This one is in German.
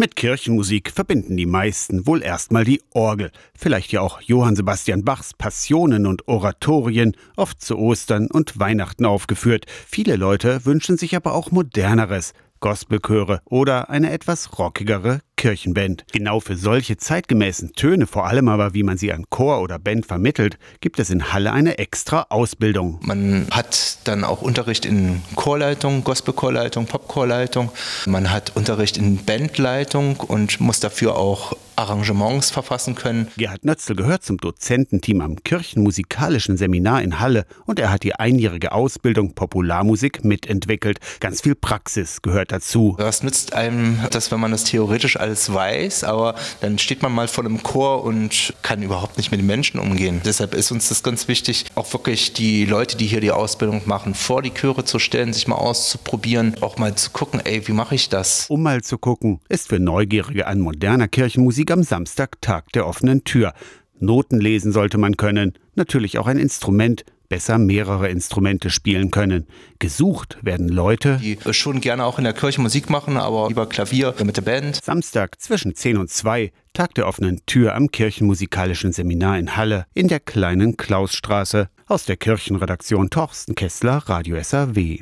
Mit Kirchenmusik verbinden die meisten wohl erstmal die Orgel, vielleicht ja auch Johann Sebastian Bachs Passionen und Oratorien, oft zu Ostern und Weihnachten aufgeführt. Viele Leute wünschen sich aber auch moderneres, Gospelchöre oder eine etwas rockigere Kirchenband. Genau für solche zeitgemäßen Töne, vor allem aber wie man sie an Chor oder Band vermittelt, gibt es in Halle eine extra Ausbildung. Man hat dann auch Unterricht in Chorleitung, Gospelchorleitung, Popchorleitung. Man hat Unterricht in Bandleitung und muss dafür auch Arrangements verfassen können. Gerhard Nötzl gehört zum Dozententeam am Kirchenmusikalischen Seminar in Halle und er hat die einjährige Ausbildung Popularmusik mitentwickelt. Ganz viel Praxis gehört dazu. Was nützt einem das, wenn man das theoretisch alles weiß, aber dann steht man mal vor einem Chor und kann überhaupt nicht mit den Menschen umgehen. Deshalb ist uns das ganz wichtig, auch wirklich die Leute, die hier die Ausbildung machen, vor die Chöre zu stellen, sich mal auszuprobieren, auch mal zu gucken, ey, wie mache ich das? Um mal zu gucken, ist für Neugierige an moderner Kirchenmusik am Samstag Tag der offenen Tür. Noten lesen sollte man können, natürlich auch ein Instrument, besser mehrere Instrumente spielen können. Gesucht werden Leute, die schon gerne auch in der Kirche Musik machen, aber lieber Klavier mit der Band. Samstag zwischen 10 und 2, Tag der offenen Tür am Kirchenmusikalischen Seminar in Halle in der kleinen Klausstraße. Aus der Kirchenredaktion Torsten Kessler, Radio SAW.